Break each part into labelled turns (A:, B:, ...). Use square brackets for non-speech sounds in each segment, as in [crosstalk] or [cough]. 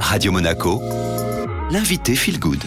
A: Radio Monaco, l'invité Feel Good.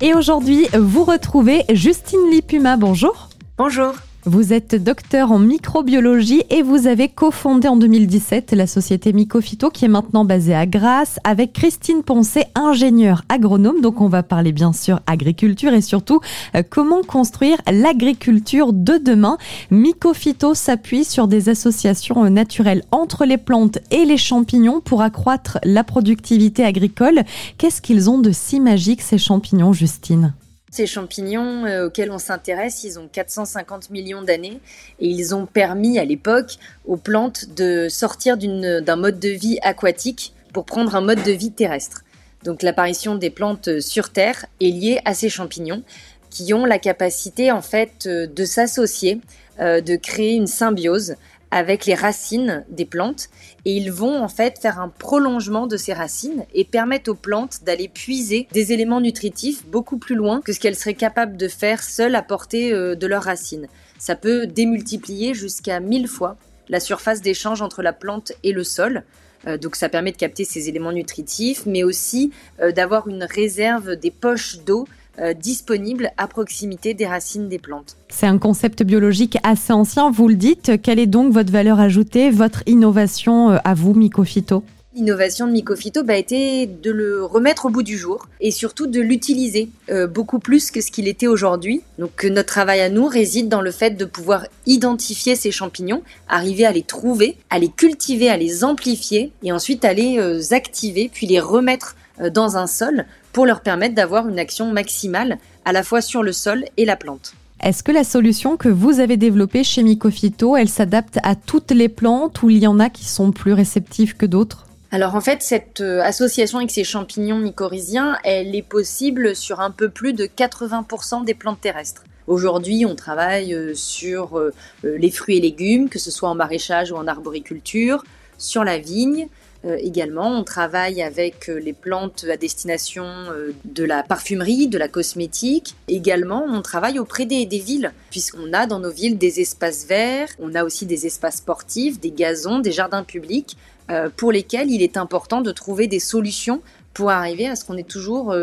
B: Et aujourd'hui, vous retrouvez Justine Lipuma. Bonjour.
C: Bonjour.
B: Vous êtes docteur en microbiologie et vous avez cofondé en 2017 la société Mycophyto qui est maintenant basée à Grasse avec Christine Poncet, ingénieure agronome. Donc on va parler bien sûr agriculture et surtout euh, comment construire l'agriculture de demain. Mycophyto s'appuie sur des associations euh, naturelles entre les plantes et les champignons pour accroître la productivité agricole. Qu'est-ce qu'ils ont de si magique ces champignons, Justine?
C: Ces champignons euh, auxquels on s'intéresse, ils ont 450 millions d'années et ils ont permis à l'époque aux plantes de sortir d'un mode de vie aquatique pour prendre un mode de vie terrestre. Donc l'apparition des plantes sur Terre est liée à ces champignons qui ont la capacité en fait euh, de s'associer, euh, de créer une symbiose avec les racines des plantes et ils vont en fait faire un prolongement de ces racines et permettre aux plantes d'aller puiser des éléments nutritifs beaucoup plus loin que ce qu'elles seraient capables de faire seules à portée euh, de leurs racines. Ça peut démultiplier jusqu'à 1000 fois la surface d'échange entre la plante et le sol. Euh, donc ça permet de capter ces éléments nutritifs, mais aussi euh, d'avoir une réserve des poches d'eau euh, disponible à proximité des racines des plantes.
B: C'est un concept biologique assez ancien, vous le dites. Quelle est donc votre valeur ajoutée, votre innovation euh, à vous, Mycophyto
C: L'innovation de Mycophyto bah, a été de le remettre au bout du jour et surtout de l'utiliser euh, beaucoup plus que ce qu'il était aujourd'hui. Donc notre travail à nous réside dans le fait de pouvoir identifier ces champignons, arriver à les trouver, à les cultiver, à les amplifier et ensuite à les activer puis les remettre dans un sol pour leur permettre d'avoir une action maximale à la fois sur le sol et la plante.
B: Est-ce que la solution que vous avez développée chez Mycophyto, elle s'adapte à toutes les plantes ou il y en a qui sont plus réceptives que d'autres?
C: Alors en fait, cette euh, association avec ces champignons mycorhiziens, elle est possible sur un peu plus de 80% des plantes terrestres. Aujourd'hui, on travaille euh, sur euh, les fruits et légumes, que ce soit en maraîchage ou en arboriculture, sur la vigne, euh, également. On travaille avec euh, les plantes à destination euh, de la parfumerie, de la cosmétique. Également, on travaille auprès des, villes, puisqu'on a dans nos villes des espaces verts, on a aussi des espaces sportifs, des gazons, des jardins publics, pour lesquels il est important de trouver des solutions pour arriver à ce qu'on ait toujours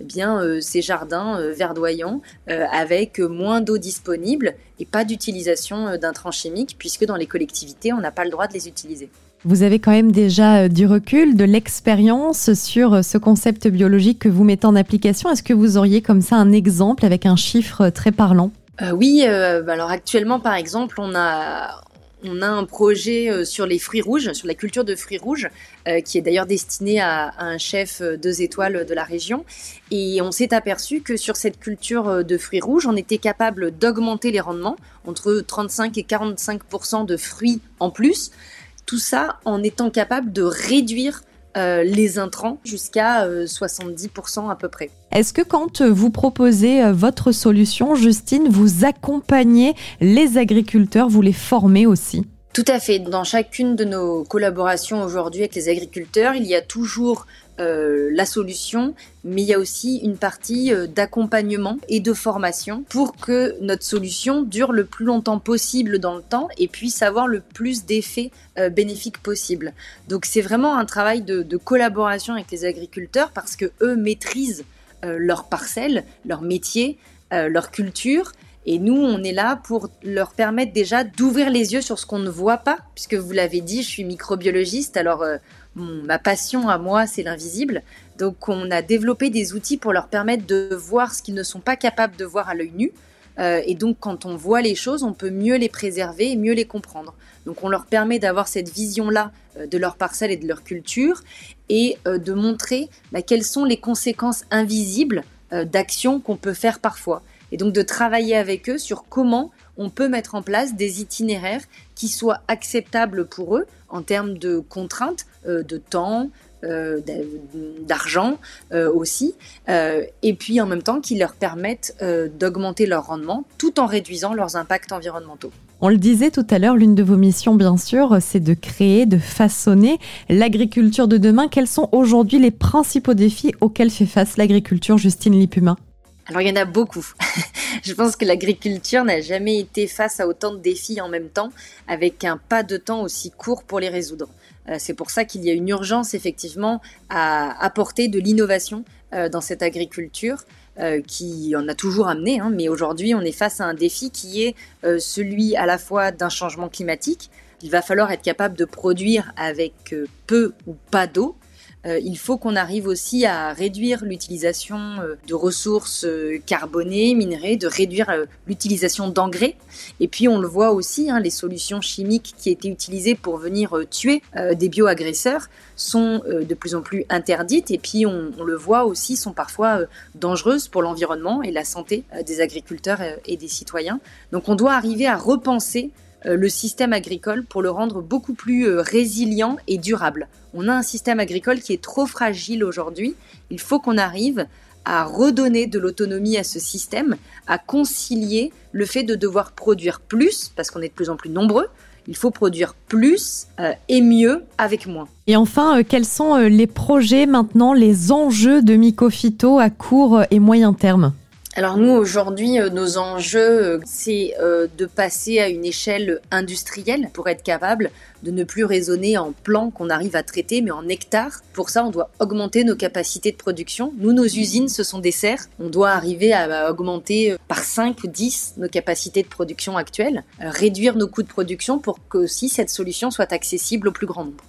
C: bien ces jardins verdoyants avec moins d'eau disponible et pas d'utilisation d'intrants chimiques puisque dans les collectivités on n'a pas le droit de les utiliser.
B: Vous avez quand même déjà euh, du recul, de l'expérience sur euh, ce concept biologique que vous mettez en application. Est-ce que vous auriez comme ça un exemple avec un chiffre très parlant?
C: Euh, Oui, bah alors actuellement par exemple, on a, on a un projet sur les fruits rouges, sur la culture de fruits rouges, qui est d'ailleurs destiné à, un chef deux étoiles de la région. Et on s'est aperçu que sur cette culture de fruits rouges, on était capable d'augmenter les rendements entre 35 et 45% de fruits en plus. Tout ça en étant capable de réduire euh, les intrants jusqu'à 70% euh, à peu près.
B: Est-ce que quand vous proposez euh, votre solution, Justine, vous accompagnez les agriculteurs, vous les formez aussi?
C: Tout à fait. Dans chacune de nos collaborations aujourd'hui avec les agriculteurs, il y a toujours euh, la solution, mais il y a aussi une partie euh, d'accompagnement et de formation pour que notre solution dure le plus longtemps possible dans le temps et puisse avoir le plus d'effets euh, bénéfiques possible. Donc c'est vraiment un travail de, de, collaboration avec les agriculteurs parce que eux maîtrisent leur parcelle, leur métier, leur culture et nous, on est là pour leur permettre déjà d'ouvrir les yeux sur ce qu'on ne voit pas, puisque vous l'avez dit, je suis microbiologiste, alors euh, ma passion à moi, c'est l'invisible. Donc on a développé des outils pour leur permettre de voir ce qu'ils ne sont pas capables de voir à l'œil nu. Euh, et donc quand on voit les choses, on peut mieux les préserver et mieux les comprendre. Donc on leur permet d'avoir cette vision-là euh, de leur parcelle et de leur culture et de montrer bah, quelles sont les conséquences invisibles d'actions qu'on peut faire parfois et donc de travailler avec eux sur comment on peut mettre en place des itinéraires qui soient acceptables pour eux en termes de contraintes, euh, de temps, euh, d'argent euh, aussi, et puis en même temps qui leur permettent d'augmenter leur rendement tout en réduisant leurs impacts environnementaux.
B: On le disait tout à l'heure, l'une de vos missions, bien sûr, c'est de créer, de façonner l'agriculture de demain. Quels sont aujourd'hui les principaux défis auxquels fait face l'agriculture, Justine Lipuma?
C: Alors il y en a beaucoup. [laughs] je pense que l'agriculture n'a jamais été face à autant de défis en même temps, avec un pas de temps aussi court pour les résoudre. C'est pour ça qu'il y a une urgence effectivement à apporter de l'innovation dans cette agriculture qui en a toujours amené, hein. mais aujourd'hui on est face à un défi qui est celui à la fois d'un changement climatique, il va falloir être capable de produire avec peu ou pas d'eau, euh, il faut qu'on arrive aussi à réduire l'utilisation euh, de ressources euh, carbonées, minerais, de réduire l'utilisation d'engrais. Et puis on le voit aussi, hein, les solutions chimiques qui étaient utilisées pour venir tuer des bioagresseurs sont de plus en plus interdites. Et puis on, le voit aussi, sont parfois dangereuses pour l'environnement et la santé des agriculteurs et des citoyens. Donc on doit arriver à repenser euh, le système agricole pour le rendre beaucoup plus euh, résilient et durable. On a un système agricole qui est trop fragile aujourd'hui. Il faut qu'on arrive à redonner de l'autonomie à ce système, à concilier le fait de devoir produire plus, parce qu'on est de plus en plus nombreux, il faut produire plus euh, et mieux avec moins.
B: Et enfin, quels sont les projets maintenant, les enjeux de Mycophyto à court et moyen terme?
C: Alors nous aujourd'hui, euh, nos enjeux, euh, c'est euh, de passer à une échelle industrielle pour être capable de ne plus raisonner en plans qu'on arrive à traiter, mais en hectares. Pour ça, on doit augmenter nos capacités de production. Nous, nos usines, ce sont des serres. On doit arriver à augmenter par 5 ou 10 nos capacités de production actuelles, réduire nos coûts de production pour que aussi cette solution soit accessible au plus grand nombre.